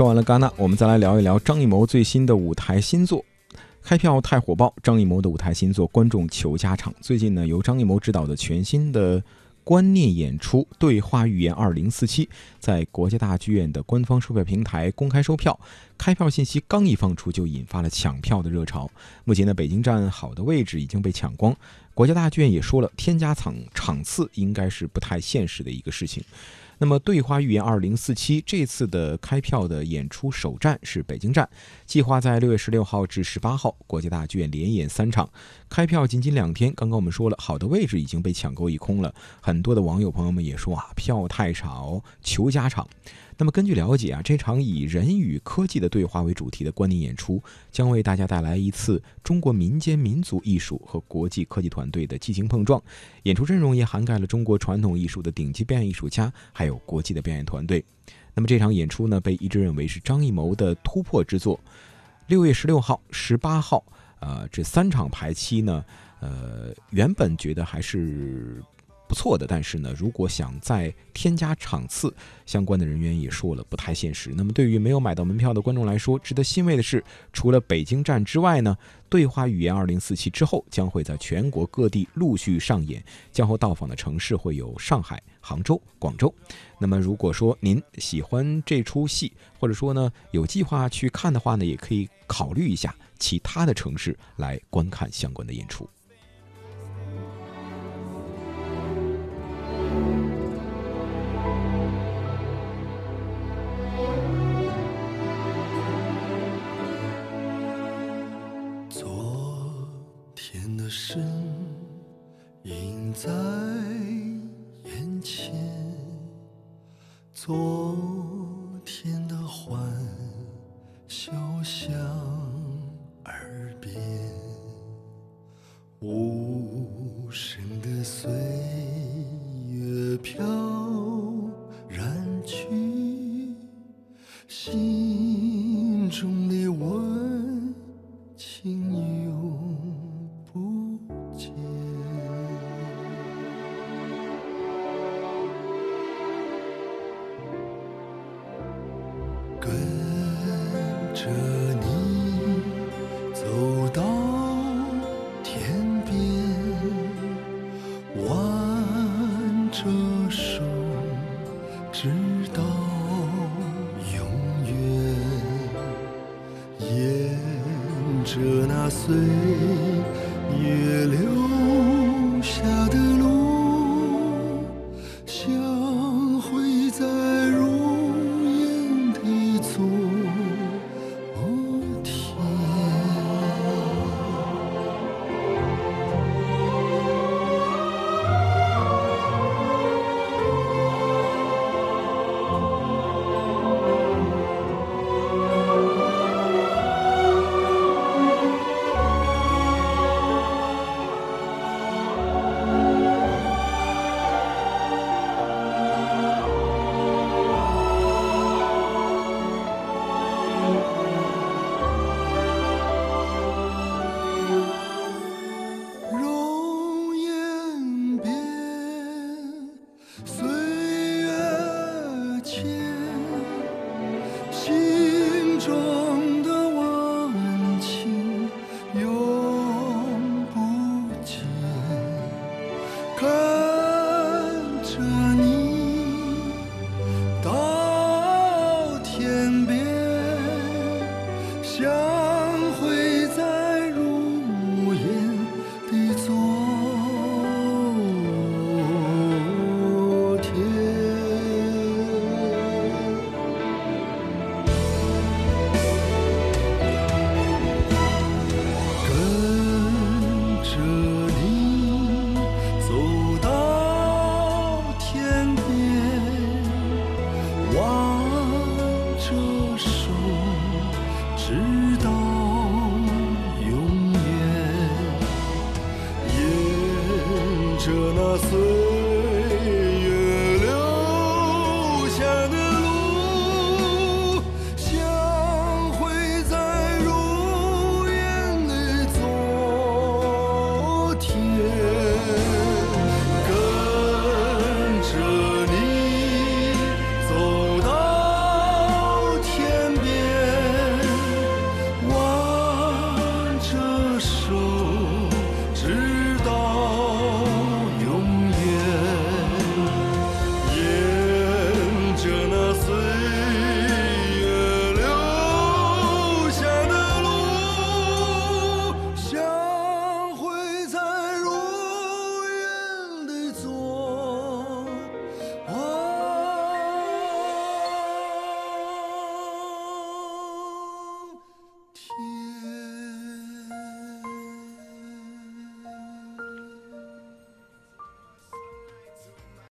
说完了戛纳，我们再来聊一聊张艺谋最新的舞台新作。开票太火爆，张艺谋的舞台新作观众求加场。最近呢，由张艺谋执导的全新的观念演出《对话预言二零四七》在国家大剧院的官方售票平台公开售票。开票信息刚一放出，就引发了抢票的热潮。目前呢，北京站好的位置已经被抢光。国家大剧院也说了，添加场场次应该是不太现实的一个事情。那么，《对话预言二零四七》这次的开票的演出首站是北京站，计划在六月十六号至十八号，国家大剧院连演三场。开票仅仅两天，刚刚我们说了，好的位置已经被抢购一空了。很多的网友朋友们也说啊，票太少，求加场。那么根据了解啊，这场以人与科技的对话为主题的观念演出，将为大家带来一次中国民间民族艺术和国际科技团队的激情碰撞。演出阵容也涵盖了中国传统艺术的顶级表演艺术家，还有国际的表演团队。那么这场演出呢，被一致认为是张艺谋的突破之作。六月十六号、十八号，呃，这三场排期呢，呃，原本觉得还是。不错的，但是呢，如果想再添加场次，相关的人员也说了不太现实。那么，对于没有买到门票的观众来说，值得欣慰的是，除了北京站之外呢，对话语言二零四七之后将会在全国各地陆续上演，将后到访的城市会有上海、杭州、广州。那么，如果说您喜欢这出戏，或者说呢有计划去看的话呢，也可以考虑一下其他的城市来观看相关的演出。的身影在眼前，昨天的欢笑响耳边，无声的岁月飘然去，心着那岁月留下的路，着那岁。